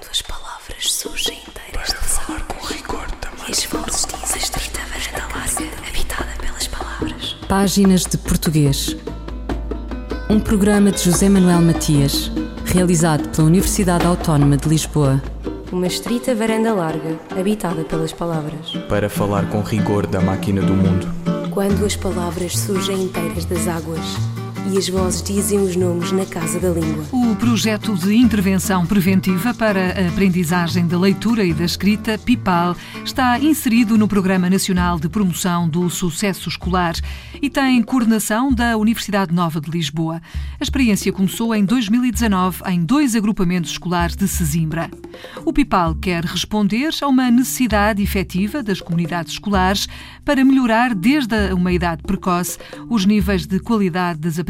Quando as palavras surgem inteiras de falar com rigor também. E as vozes dizem estrita varanda larga, habitada pelas palavras. Páginas de Português. Um programa de José Manuel Matias, realizado pela Universidade Autónoma de Lisboa. Uma estrita varanda larga, habitada pelas palavras. Para falar com rigor da máquina do mundo. Quando as palavras surgem inteiras das águas e as vozes dizem os nomes na casa da língua. O projeto de intervenção preventiva para a aprendizagem da leitura e da escrita, PIPAL, está inserido no Programa Nacional de Promoção do Sucesso Escolar e tem coordenação da Universidade Nova de Lisboa. A experiência começou em 2019 em dois agrupamentos escolares de Sesimbra. O PIPAL quer responder a uma necessidade efetiva das comunidades escolares para melhorar desde uma idade precoce os níveis de qualidade das aprendizagens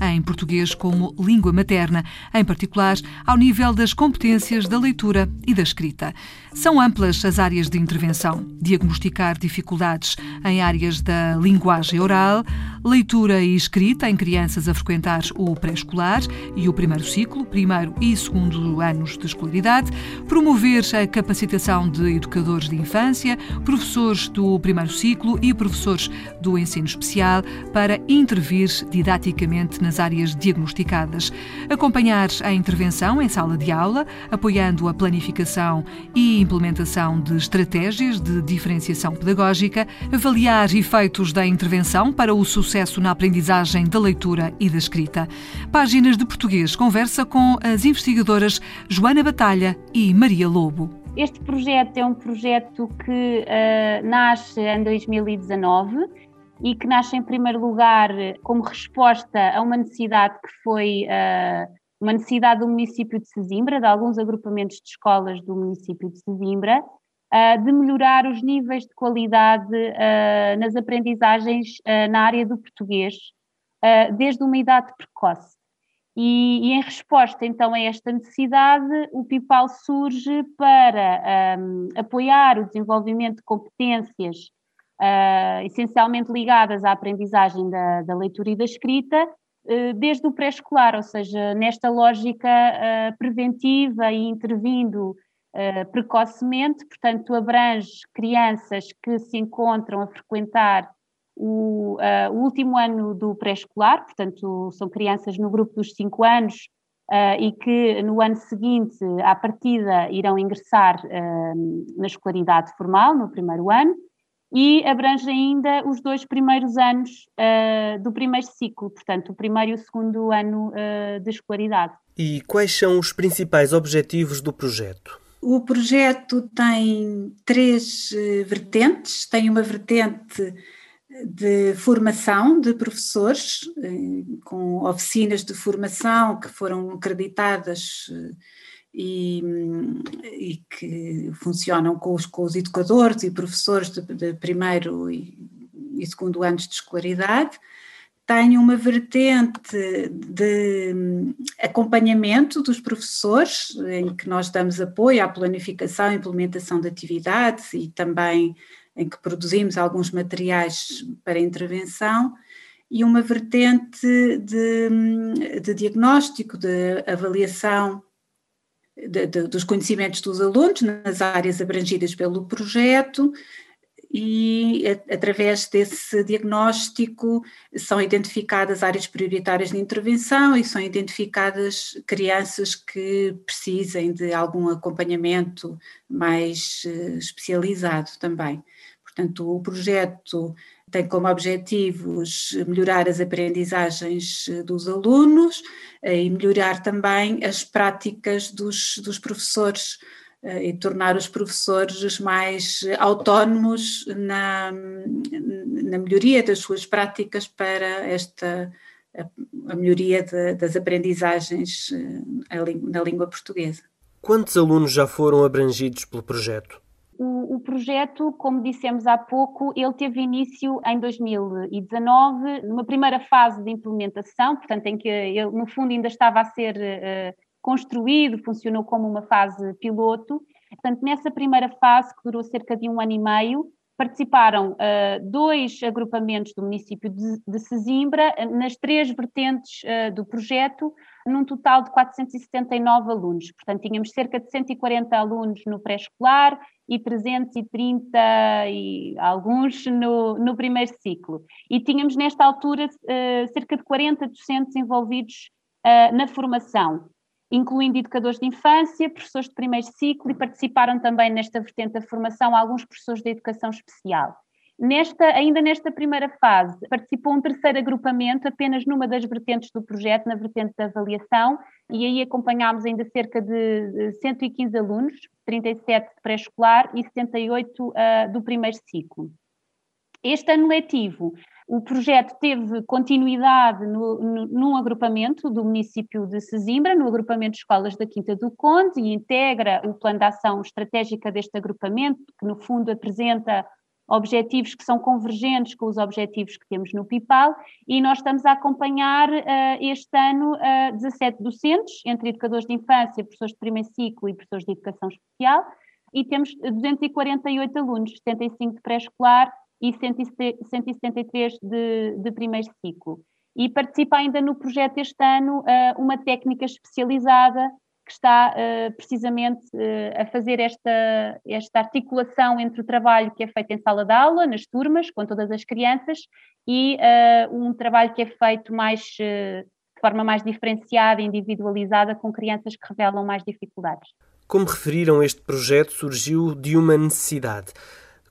em português como língua materna, em particular ao nível das competências da leitura e da escrita. São amplas as áreas de intervenção: diagnosticar dificuldades em áreas da linguagem oral, leitura e escrita em crianças a frequentar o pré-escolar e o primeiro ciclo, primeiro e segundo anos de escolaridade, promover a capacitação de educadores de infância, professores do primeiro ciclo e professores do ensino especial para intervir didaticamente nas áreas diagnosticadas, acompanhar a intervenção em sala de aula, apoiando a planificação e implementação de estratégias de diferenciação pedagógica, avaliar efeitos da intervenção para o sucesso na aprendizagem da leitura e da escrita. Páginas de Português conversa com as investigadoras Joana Batalha e Maria Lobo. Este projeto é um projeto que uh, nasce em 2019 e que nasce em primeiro lugar como resposta a uma necessidade que foi uh, uma necessidade do município de Sesimbra, de alguns agrupamentos de escolas do município de Sesimbra, uh, de melhorar os níveis de qualidade uh, nas aprendizagens na área do português, desde uma idade precoce. E, e, em resposta então a esta necessidade, o PIPAL surge para um, apoiar o desenvolvimento de competências uh, essencialmente ligadas à aprendizagem da, da leitura e da escrita, uh, desde o pré-escolar, ou seja, nesta lógica uh, preventiva e intervindo precocemente, portanto, abrange crianças que se encontram a frequentar o, o último ano do pré-escolar, portanto, são crianças no grupo dos 5 anos Uh, e que no ano seguinte, à partida, irão ingressar uh, na escolaridade formal, no primeiro ano, e abrange ainda os dois primeiros anos uh, do primeiro ciclo, portanto, o primeiro e o segundo ano uh, de escolaridade. E quais são os principais objetivos do projeto? O projeto tem três uh, vertentes. Tem uma vertente de formação de professores, com oficinas de formação que foram acreditadas e, e, que funcionam com os, com os, educadores e professores de, de primeiro e, e, segundo anos de escolaridade. Tem uma vertente de acompanhamento dos professores, em que nós damos apoio à planificação e implementação de atividades e também em que produzimos alguns materiais para intervenção, e uma vertente de, de diagnóstico, de avaliação de, de, dos conhecimentos dos alunos nas áreas abrangidas pelo projeto e a, através desse diagnóstico são identificadas áreas prioritárias de intervenção e são identificadas crianças que precisem de algum acompanhamento mais uh, especializado também. Portanto, o projeto tem como objetivos melhorar as aprendizagens eh, dos alunos eh, e melhorar também as práticas dos, dos professores eh, e tornar os professores mais autónomos na, na melhoria das suas práticas para esta a melhoria de, das aprendizagens na língua portuguesa. Quantos alunos já foram abrangidos pelo projeto? O, o, projeto, como dissemos há pouco, ele teve início em 2019, numa primeira fase de implementação, portanto, em que ele, no fundo, ainda estava a ser uh, construído, funcionou como uma fase piloto. Portanto, nessa primeira fase, que durou cerca de um ano e meio, participaram uh, dois agrupamentos do município de, de Sesimbra nas três vertentes uh, do projeto, num total de 479 alunos. Portanto, tínhamos cerca de 140 alunos no pré-escolar e 330 e alguns no, no primeiro ciclo. E tínhamos, nesta altura, uh, cerca de 40 docentes envolvidos na formação incluindo educadores de infância, professores de primeiro ciclo e participaram também nesta vertente da formação alguns professores de educação especial. Nesta, ainda nesta primeira fase, participou um terceiro agrupamento, apenas numa das vertentes do projeto, na vertente da avaliação, e aí acompanhámos ainda cerca de 115 alunos, 37 de pré-escolar e 78 uh, ah, do primeiro ciclo. Este ano letivo o projeto teve continuidade no, no, num agrupamento do município de Sesimbra, no agrupamento de escolas da Quinta do Conde, e integra o plano de ação estratégica deste agrupamento, que no fundo apresenta objetivos que são convergentes com os objetivos que temos no PIPAL, e nós estamos a acompanhar uh, este ano uh, 17 docentes, entre educadores de infância, professores de primeiro ciclo e professores de educação especial, e temos 248 alunos, 75 de pré-escolar e 173 de, de primeiro ciclo. E participa ainda no projeto este ano uh, uma técnica especializada que está uh, precisamente uh, a fazer esta, esta articulação entre o trabalho que é feito em sala de aula, nas turmas, com todas as crianças, e um trabalho que é feito mais de forma mais diferenciada, individualizada, com crianças que revelam mais dificuldades. Como referiram, este projeto surgiu de uma necessidade.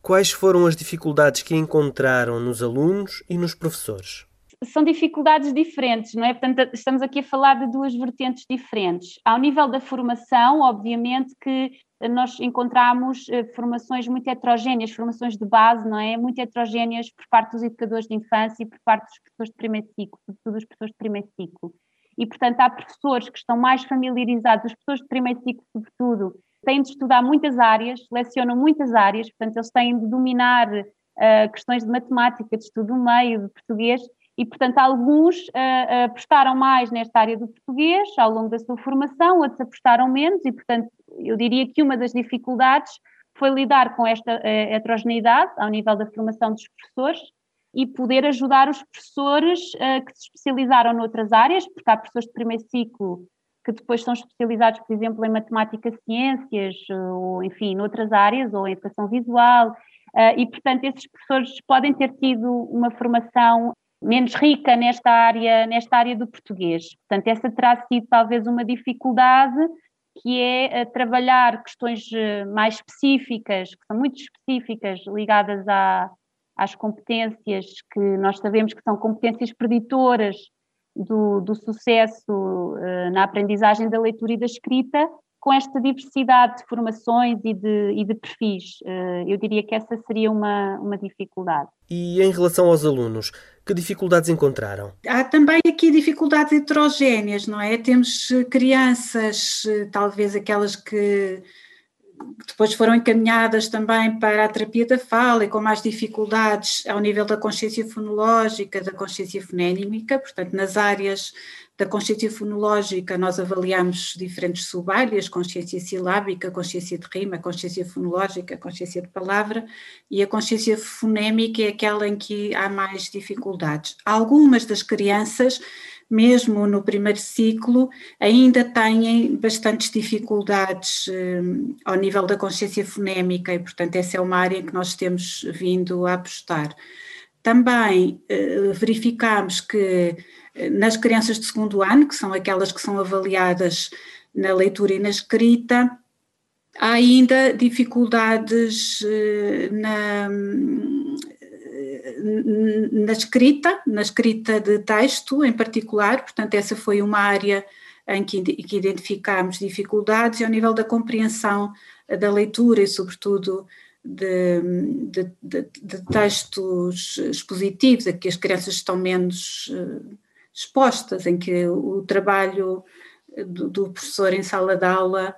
Quais foram as dificuldades que encontraram nos alunos e nos professores? São dificuldades diferentes, não é? Portanto, estamos aqui a falar de duas vertentes diferentes. Ao nível da formação, obviamente que nós encontramos eh, formações muito heterogêneas, formações de base, não é? Muito heterogêneas por parte dos educadores de infância e por parte dos professores de primeiro ciclo, sobretudo dos professores de primeiro ciclo. E, portanto, há professores que estão mais familiarizados, os professores de primeiro ciclo, sobretudo, têm de estudar muitas áreas, lecionam muitas áreas, portanto, eles têm de dominar uh, questões de matemática, de estudo do meio, de português, e, portanto, alguns uh, apostaram mais nesta área do português ao longo da sua formação, outros apostaram menos, e, portanto, eu diria que uma das dificuldades foi lidar com esta uh, heterogeneidade ao nível da formação dos professores e poder ajudar os professores uh, que se especializaram noutras áreas, porque há professores de primeiro ciclo que depois são especializados, por exemplo, em matemática, ciências, ou enfim, noutras áreas, ou em educação visual, eh, e portanto esses professores podem ter tido uma formação menos rica nesta área, nesta área do português. Portanto, essa terá sido talvez uma dificuldade que é eh, trabalhar questões eh, mais específicas, que são muito específicas, ligadas à, às competências que nós sabemos que são competências preditoras do, do sucesso uh, na aprendizagem da leitura e da escrita, com esta diversidade de formações e de, e de perfis. Eu diria que essa seria uma, uma dificuldade. E em relação aos alunos, que dificuldades encontraram? Há também aqui dificuldades heterogéneas, não é? Temos crianças, talvez aquelas que depois foram encaminhadas também para a terapia da fala e com mais dificuldades ao nível da consciência fonológica, da consciência fonémica, portanto, nas áreas da consciência fonológica nós avaliamos diferentes subáreas, consciência silábica, consciência de rima, consciência fonológica, consciência de palavra, e a consciência fonémica é aquela em que há mais dificuldades. Algumas das crianças mesmo no primeiro ciclo, ainda têm bastantes dificuldades eh, ao nível da consciência fonémica e, portanto, essa é uma área em que nós temos vindo a apostar. Também eh, verificamos que nas crianças de segundo ano, que são aquelas que são avaliadas na leitura e na escrita, há ainda dificuldades na na escrita, na escrita de texto em particular, portanto, essa foi uma área em que, identificámos dificuldades e ao nível da compreensão da leitura e, sobretudo, de, de, de, de textos expositivos, a que as crianças estão menos uh, expostas, em que o trabalho do, do professor em sala de aula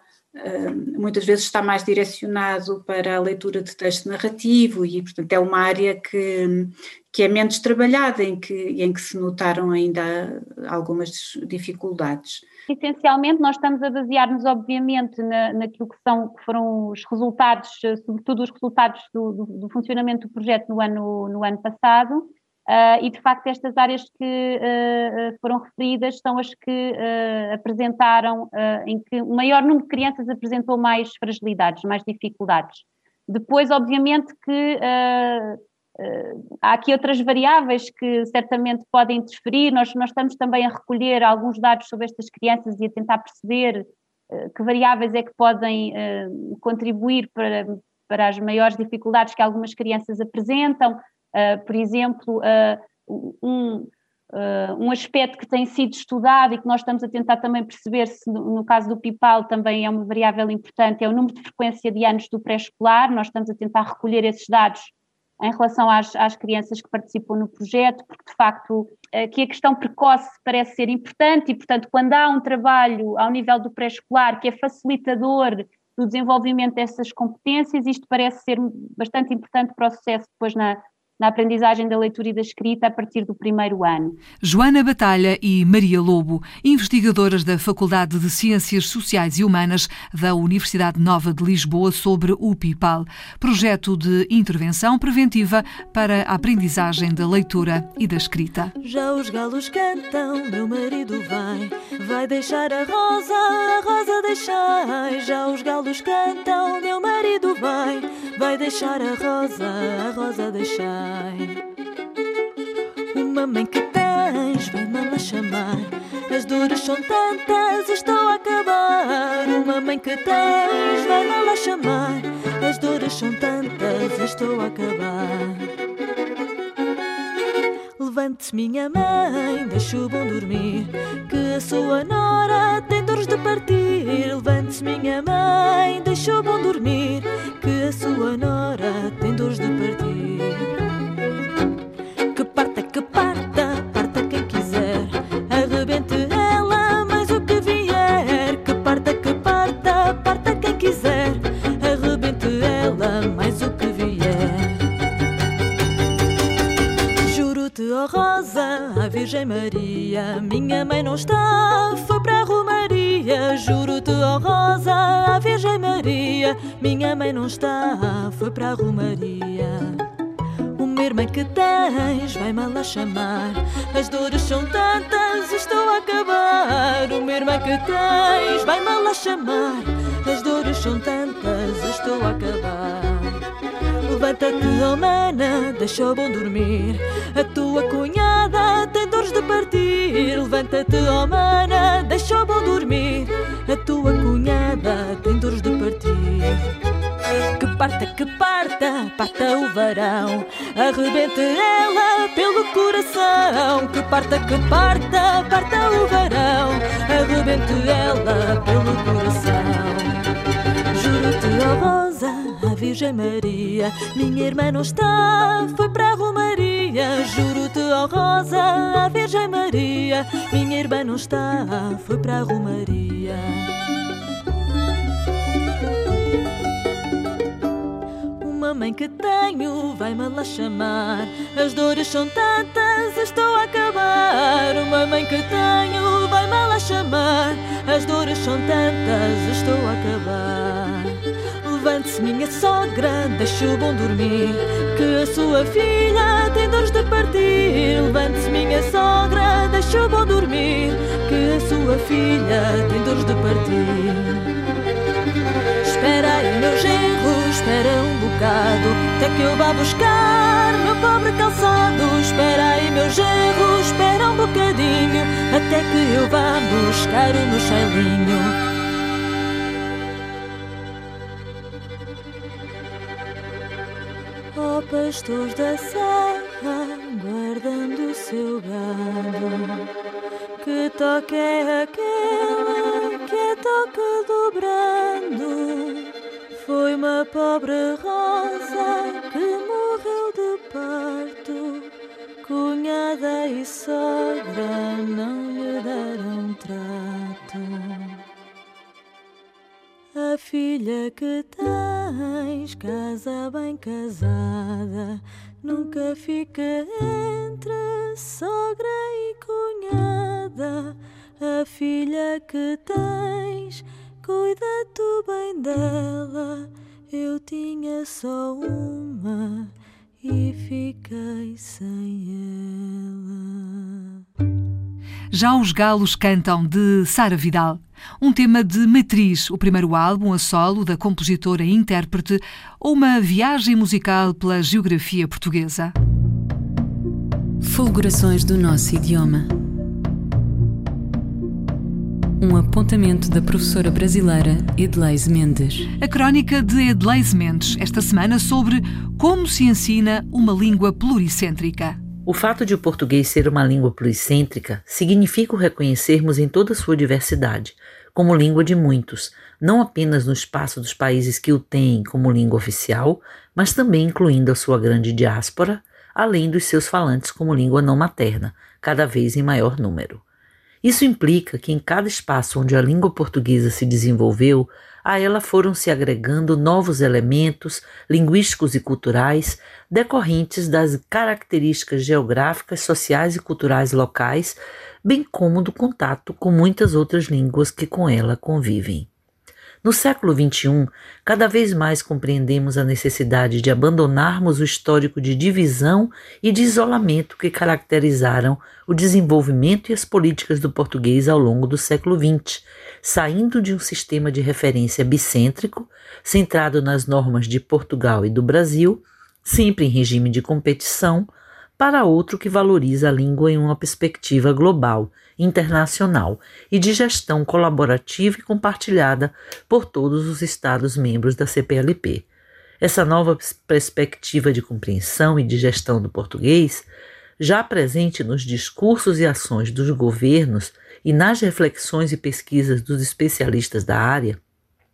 muitas vezes está mais direcionado para a leitura de texto narrativo e, portanto, é uma área que, que é menos trabalhada, em que, em que se notaram ainda algumas dificuldades. Essencialmente, nós estamos a basear-nos, obviamente, na, naquilo que, são, que foram os resultados, sobretudo os resultados do, do, do funcionamento do projeto no ano, no ano passado, Uh, e de facto estas áreas que uh, foram referidas são as que uh, apresentaram, em que o maior número de crianças apresentou mais fragilidades, mais dificuldades. Depois, obviamente, que há aqui outras variáveis que certamente podem interferir. Nós, nós estamos também a recolher alguns dados sobre estas crianças e a tentar perceber que variáveis é que podem contribuir para, para as maiores dificuldades que algumas crianças apresentam. Uh, por exemplo, uh, um, uh, um aspecto que tem sido estudado e que nós estamos a tentar também perceber se no, no, caso do PIPAL também é uma variável importante, é o número de frequência de anos do pré-escolar, nós estamos a tentar recolher esses dados em relação às, às, crianças que participam no projeto, porque de facto aqui a questão precoce parece ser importante e, portanto, quando há um trabalho ao nível do pré-escolar que é facilitador do desenvolvimento dessas competências, isto parece ser bastante importante para o sucesso depois na, na aprendizagem da leitura e da escrita a partir do primeiro ano. Joana Batalha e Maria Lobo, investigadoras da Faculdade de Ciências Sociais e Humanas da Universidade Nova de Lisboa sobre o PIPAL, projeto de intervenção preventiva para a aprendizagem da leitura e da escrita. Já os galos cantam, meu marido vai, vai deixar a rosa, a rosa deixai. Já os galos cantam, meu marido vai, vai deixar a rosa, a rosa deixai. Uma mãe que tens, vai-me lá chamar. As dores são tantas, estou a acabar. Uma mãe que tens, vai-me lá chamar. As dores são tantas, estou a acabar. Levante-se, minha mãe, deixa o bom dormir. Que a sua nora tem dores de partir. Levante-se, minha mãe, deixa o bom dormir. Que a sua nora tem dores de partir. Tens, vai-me lá chamar. As dores são tantas, estou a acabar. Levanta-te, oh mana, deixa o bom dormir. A tua cunhada tem dores de partir. Levanta-te, oh mana, deixa o bom dormir. A tua cunhada tem dores de partir. Parta, que parta, parta o varão. Arrebente ela pelo coração. Que parta, que parta, parta o varão. Arrebente ela pelo coração. Juro-te, oh Rosa, a Virgem Maria, minha irmã não está, foi para a Romaria. Juro-te, oh Rosa, a Virgem Maria, minha irmã não está, foi para a Romaria. Mãe que tenho, vai-me lá chamar. As dores são tantas, estou a acabar. Uma mãe que tenho, vai-me lá chamar. As dores são tantas, estou a acabar. Levante-se, minha sogra, deixe o bom dormir. Que a sua filha tem dores de partir. Levante-se, minha sogra, deixe o bom dormir. Que a sua filha tem dores de partir. Espera aí, meu genro, espera bocado. Até que eu vá buscar meu pobre calçado. Espera aí, meu genro, espera um bocadinho. Até que eu vá buscar o meu chailinho. pastores da serra, guardando o seu gado. Que toque é aquele que é toque dobrando? Uma pobre rosa que morreu de parto. Cunhada e sogra não lhe deram trato. A filha que tens, casa bem casada, nunca fica entre sogra e cunhada. a filha que tens, cuida tu bem dela. Eu tinha só uma e fiquei sem ela. Já os Galos Cantam, de Sara Vidal. Um tema de Matriz, o primeiro álbum a solo da compositora e intérprete, ou uma viagem musical pela geografia portuguesa. Fulgurações do nosso idioma. Um apontamento da professora brasileira Edleise Mendes. A crónica de Edleise Mendes, esta semana sobre como se ensina uma língua pluricêntrica. O fato de o português ser uma língua pluricêntrica significa o reconhecermos em toda sua diversidade, como língua de muitos, não apenas no espaço dos países que o têm como língua oficial, mas também incluindo a sua grande diáspora, além dos seus falantes como língua não materna, cada vez em maior número. Isso implica que em cada espaço onde a língua portuguesa se desenvolveu, a ela foram se agregando novos elementos linguísticos e culturais decorrentes das características geográficas, sociais e culturais locais, bem como do contato com muitas outras línguas que com ela convivem. No século XXI, cada vez mais compreendemos a necessidade de abandonarmos o histórico de divisão e de isolamento que caracterizaram o desenvolvimento e as políticas do português ao longo do século XX, saindo de um sistema de referência bicêntrico, centrado nas normas de Portugal e do Brasil, sempre em regime de competição, para outro que valoriza a língua em uma perspectiva global internacional e de gestão colaborativa e compartilhada por todos os Estados-membros da CPLP. Essa nova perspectiva de compreensão e de gestão do português, já presente nos discursos e ações dos governos e nas reflexões e pesquisas dos especialistas da área,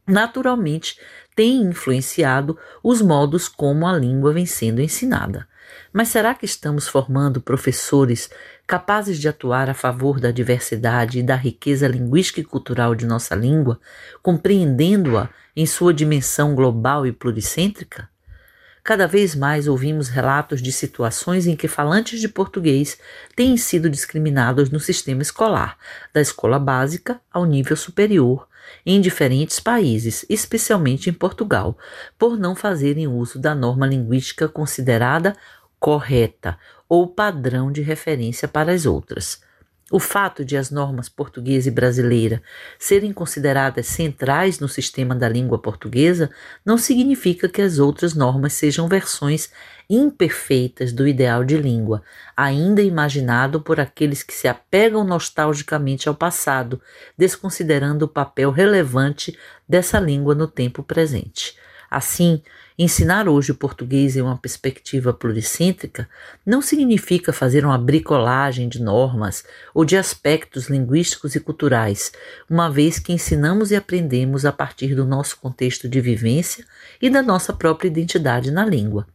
naturalmente tem influenciado os modos como a língua vem sendo ensinada. Mas será que estamos formando professores capazes de atuar a favor da diversidade e da riqueza linguística e cultural de nossa língua, compreendendo-a em sua dimensão global e pluricêntrica? Cada vez mais ouvimos relatos de situações em que falantes de português têm sido discriminados no sistema escolar, da escola básica ao nível superior, em diferentes países, especialmente em Portugal, por não fazerem uso da norma linguística considerada correta ou padrão de referência para as outras. O fato de as normas portuguesa e brasileira serem consideradas centrais no sistema da língua portuguesa não significa que as outras normas sejam versões imperfeitas do ideal de língua, ainda imaginado por aqueles que se apegam nostalgicamente ao passado, desconsiderando o papel relevante dessa língua no tempo presente. Assim, ensinar hoje o português em uma perspectiva pluricêntrica não significa fazer uma bricolagem de normas ou de aspectos linguísticos e culturais, uma vez que ensinamos e aprendemos a partir do nosso contexto de vivência e da nossa própria identidade na língua.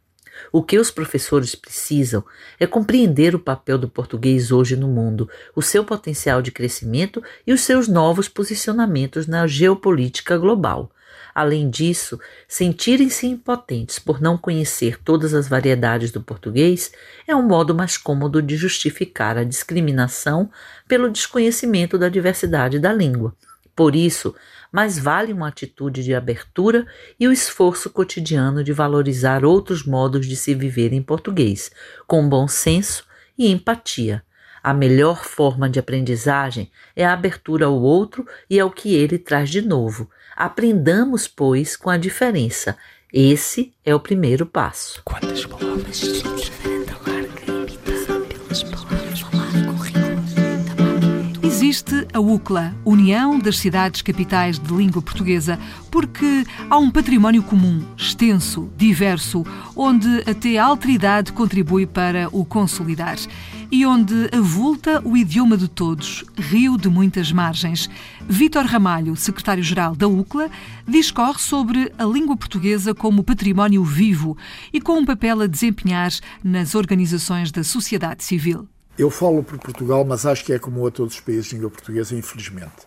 O que os professores precisam é compreender o papel do português hoje no mundo, o seu potencial de crescimento e os seus novos posicionamentos na geopolítica global. Além disso, sentirem-se impotentes por não conhecer todas as variedades do português é um modo mais cômodo de justificar a discriminação pelo desconhecimento da diversidade da língua. Por isso, mais vale uma atitude de abertura e o esforço cotidiano de valorizar outros modos de se viver em português, com bom senso e empatia. A melhor forma de aprendizagem é a abertura ao outro e ao que ele traz de novo, Aprendamos, pois, com a diferença. Esse é o primeiro passo. Quantas palavras? A UCLA, União das Cidades Capitais de Língua Portuguesa, porque há um património comum, extenso, diverso, onde até a alteridade contribui para o consolidar e onde avulta o idioma de todos, rio de muitas margens. Vítor Ramalho, secretário-geral da UCLA, discorre sobre a língua portuguesa como património vivo e com um papel a desempenhar nas organizações da sociedade civil. Eu falo por Portugal, mas acho que é como a todos os países de língua portuguesa, infelizmente.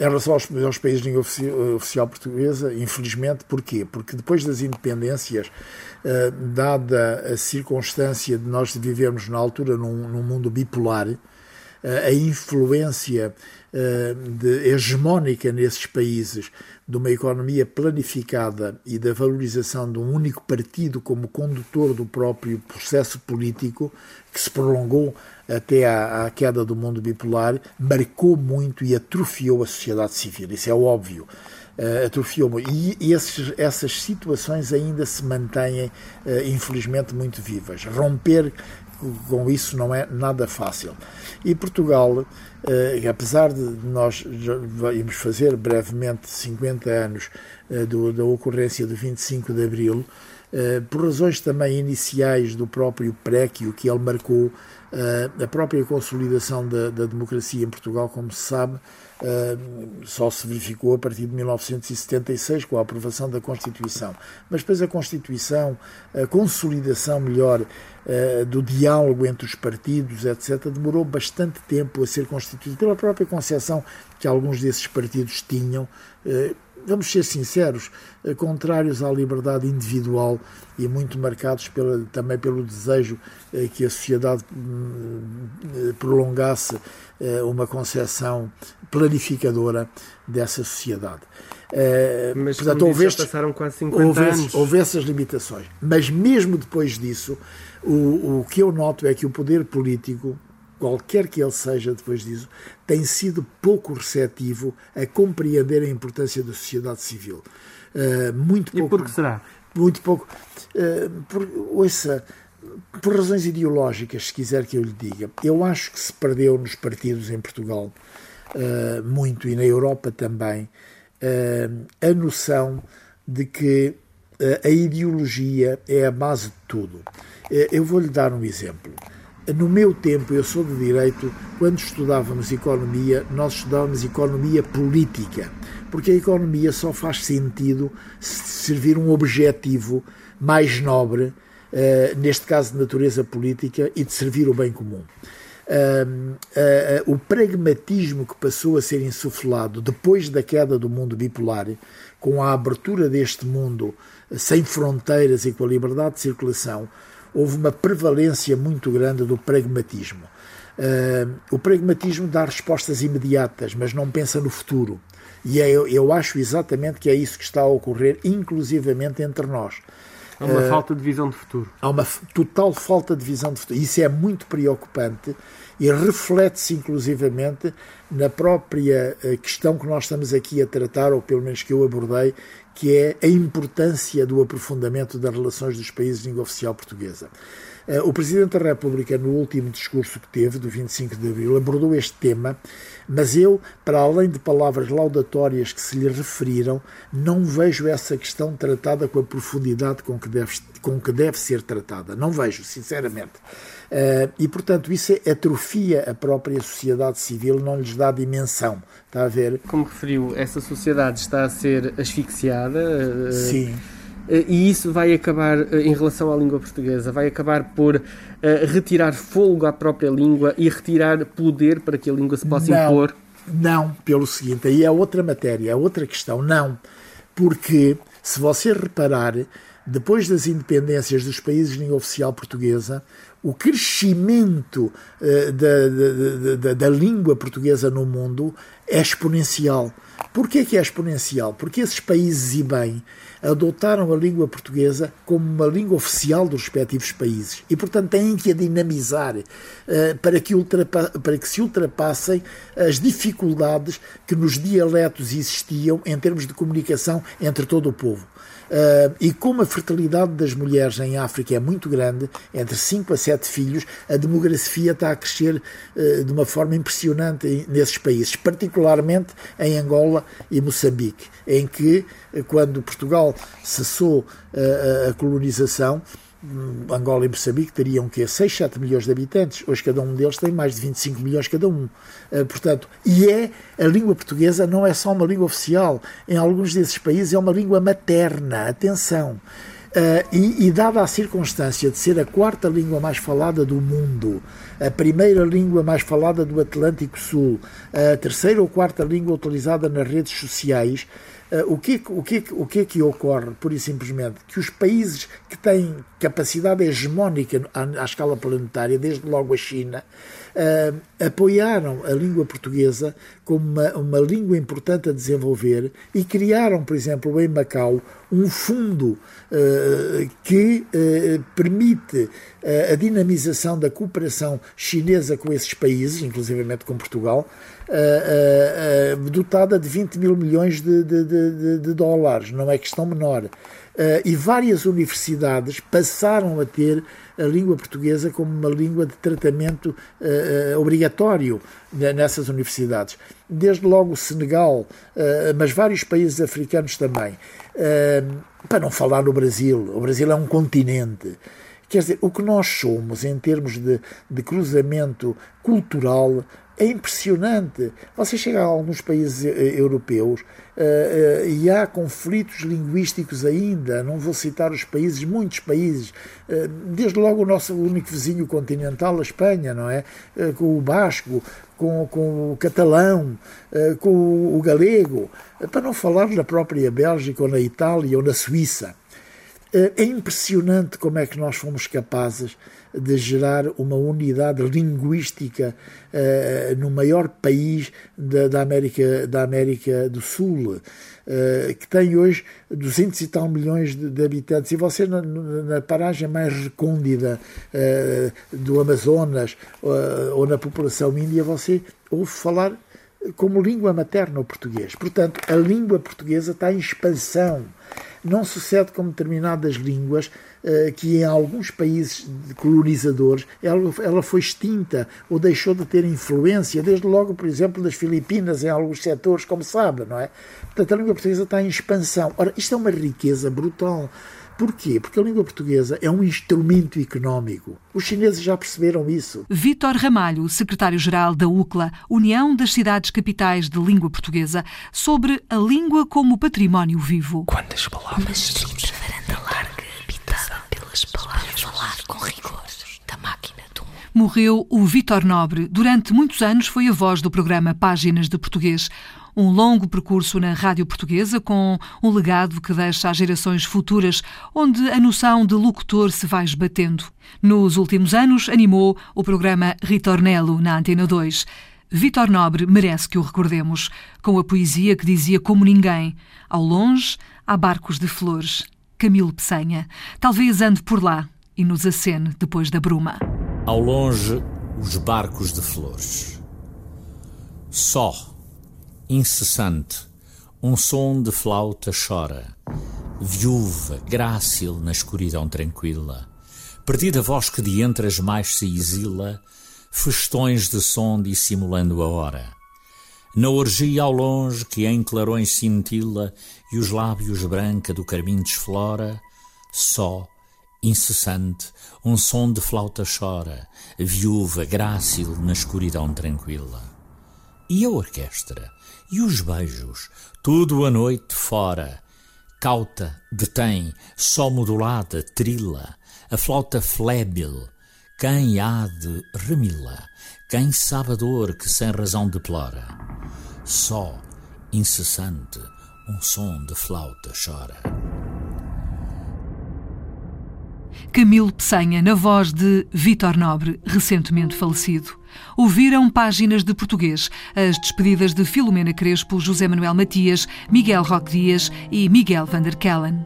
Em relação aos, aos países de língua oficial portuguesa, infelizmente, porquê? Porque depois das independências, uh, dada a circunstância de nós vivermos na altura num, num mundo bipolar, a influência de, hegemónica nesses países de uma economia planificada e da valorização de um único partido como condutor do próprio processo político, que se prolongou até à, à, queda do mundo bipolar, marcou muito e atrofiou a sociedade civil. Isso é óbvio. Uh, atrofiou muito. E, esses, essas situações ainda se mantêm, uh, infelizmente, muito vivas. Romper com isso não é nada fácil. E Portugal, eh, apesar de nós irmos fazer brevemente 50 anos do, da ocorrência do 25 de Abril, por razões também iniciais do próprio préquio que ele marcou, a própria consolidação da, da democracia em Portugal, como se sabe, só se verificou a partir de 1976 com a aprovação da Constituição. Mas depois a Constituição, a consolidação melhor do diálogo entre os partidos, etc., demorou bastante tempo a ser constituído pela própria concepção que alguns desses partidos tinham vamos ser sinceros, eh, contrários à liberdade individual e muito marcados pela, também pelo desejo eh, que a sociedade hum, eh, prolongasse uma concepção planificadora dessa sociedade. Mas Portanto, houve estes, passaram quase 50 houve, anos. Houve essas limitações. Mas mesmo depois disso, o, o que eu noto é que o poder político qualquer que ele seja depois disso, tem sido pouco receptivo a compreender a importância da sociedade civil. Uh, muito pouco. E por que será? Muito pouco. Uh, por, ouça, por razões ideológicas, se quiser que eu lhe diga, eu acho que se perdeu nos partidos em Portugal uh, muito e na Europa também a noção de que a ideologia é a base de tudo. Eu vou-lhe dar um exemplo. No meu tempo, eu sou de direito, quando estudávamos economia, nós estudávamos economia política, porque a economia só faz sentido se servir um objetivo mais nobre, uh, neste caso de natureza política, e de servir o bem comum. Uh, uh, o pragmatismo que passou a ser insuflado depois da queda do mundo bipolar, com a abertura deste mundo sem fronteiras e com a liberdade de circulação, houve uma prevalência muito grande do pragmatismo. Uh, o pragmatismo dá respostas imediatas, mas não pensa no futuro. E é, eu acho exatamente que é isso que está a ocorrer, inclusivamente entre nós. Há uma uh, falta de visão de futuro. Há uma total falta de visão de futuro. Isso é muito preocupante e reflete-se inclusivamente na própria ah, questão que nós estamos aqui a tratar, ou pelo menos que eu abordei, que é a importância do aprofundamento das relações dos países de língua oficial portuguesa. Eh, o Presidente da República, no último discurso que teve, do 25 de abril, abordou este tema, mas eu, para além de palavras laudatórias que se lhe referiram, não vejo essa questão tratada com a profundidade com que deve, com que deve ser tratada. Não vejo, sinceramente. Uh, e, portanto, isso atrofia a própria sociedade civil, não lhes dá dimensão. Está a ver? Como referiu, essa sociedade está a ser asfixiada. Uh, Sim. Uh, e isso vai acabar, em relação à língua portuguesa, vai acabar por retirar fogo à própria língua e retirar poder para que a língua se possa não, impor? Não, pelo seguinte, aí é outra matéria, é outra questão. Não, porque se você reparar, depois das independências dos países de língua oficial portuguesa, o crescimento uh, da, da, da, da, língua portuguesa no mundo é exponencial. Porquê que é exponencial? Porque esses países, e bem, adotaram a língua portuguesa como uma língua oficial dos respectivos países e, portanto, têm que a dinamizar uh, para, que para que se ultrapassem as dificuldades que nos dialetos existiam em termos de comunicação entre todo o povo. Uh, e como a fertilidade das mulheres em África é muito grande, entre 5 a 7 filhos, a demografia está a crescer uh, de uma forma impressionante nesses países, particularmente em Angola e Moçambique, em que, quando Portugal cessou uh, a colonização, Angola e Moçambique teriam que 6, 7 milhões de habitantes. Hoje cada um deles tem mais de 25 milhões cada um. Uh, portanto, e é a língua portuguesa não é só uma língua oficial. Em alguns desses países é uma língua materna. Atenção. Uh, e, e, dada a circunstância de ser a quarta língua mais falada do mundo, a primeira língua mais falada do Atlântico Sul, a terceira ou quarta língua utilizada nas redes sociais, o, que, o, que, o que é que ocorre, pura e simplesmente? Que os países que têm capacidade hegemónica à, à escala planetária, desde logo a China, uh, apoiaram a língua portuguesa como uma, uma língua importante a desenvolver e criaram, por exemplo, em Macau, um fundo uh, que uh, permite a dinamização da cooperação chinesa com esses países, inclusivamente com Portugal, dotada de 20 mil milhões de, de, de, de dólares, não é questão menor. e várias universidades passaram a ter a língua portuguesa como uma língua de tratamento uh, obrigatório nessas universidades. Desde logo o Senegal, uh, mas vários países africanos também. Uh, para não falar no Brasil, o Brasil é um continente. Quer dizer, o que nós somos em termos de, de cruzamento cultural é impressionante. Você chega a alguns países eh, europeus uh, uh, e há conflitos linguísticos ainda. Não vou citar os países, muitos países. Desde logo o nosso único vizinho continental, a Espanha, não é? com o basco, com, com o catalão, com o galego. para não falar na própria Bélgica, ou na Itália, ou na Suíça. É impressionante como é que nós fomos capazes de gerar uma unidade linguística uh, no maior país da, da, América, da América do Sul, uh, que tem hoje 200 e tal milhões de, de habitantes. E você, na, na, paragem mais recôndida uh, do Amazonas ou na população índia, você ouve falar como língua materna o português. Portanto, a língua portuguesa está em expansão. Não sucede como determinadas línguas eh, que em alguns países colonizadores ela, ela foi extinta ou deixou de ter influência, desde logo, por exemplo, das Filipinas em alguns setores, como sabe, não é? Portanto, a língua portuguesa está em expansão. Ora, isto é uma riqueza brutal. Porquê? Porque a língua portuguesa é um instrumento económico. Os chineses já perceberam isso. Vítor Ramalho, secretário-geral da UCLA, União das Cidades Capitais de Língua Portuguesa, sobre a língua como património vivo. Quantas palavras? varanda larga, palavras. Falar com rigor da máquina do mundo. Morreu o Vítor Nobre. Durante muitos anos foi a voz do programa Páginas de Português um longo percurso na rádio portuguesa com um legado que deixa às gerações futuras, onde a noção de locutor se vai esbatendo. Nos últimos anos, animou o programa Ritornello na Antena 2. Vitor Nobre merece que o recordemos, com a poesia que dizia como ninguém: Ao longe, há barcos de flores. Camilo Peçanha. Talvez ande por lá e nos acene depois da bruma. Ao longe, os barcos de flores. Só incessante, um som de flauta chora, viúva, grácil na escuridão tranquila, perdida voz que de entre as mais se exila, festões de som dissimulando a hora. Na orgia ao longe que em clarões cintila e os lábios branca do carmim desflora, só, incessante, um som de flauta chora, viúva, grácil na escuridão tranquila. E a orquestra? E os beijos, tudo a noite fora. Cauta, detém, só modulada, trila, a flauta flébil. Quem há de remila? Quem sabe a dor que sem razão deplora? Só, incessante, um som de flauta chora. Camilo Peçanha, na voz de Vítor Nobre, recentemente falecido. Ouviram páginas de português, as despedidas de Filomena Crespo, José Manuel Matias, Miguel Roque Dias e Miguel van der Kellen.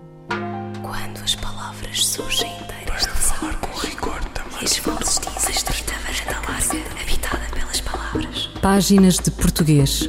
Quando as palavras surgem inteiras de falar com rigor também. As vozes dizem estrita varanda larga, habitada pelas palavras. Páginas de português.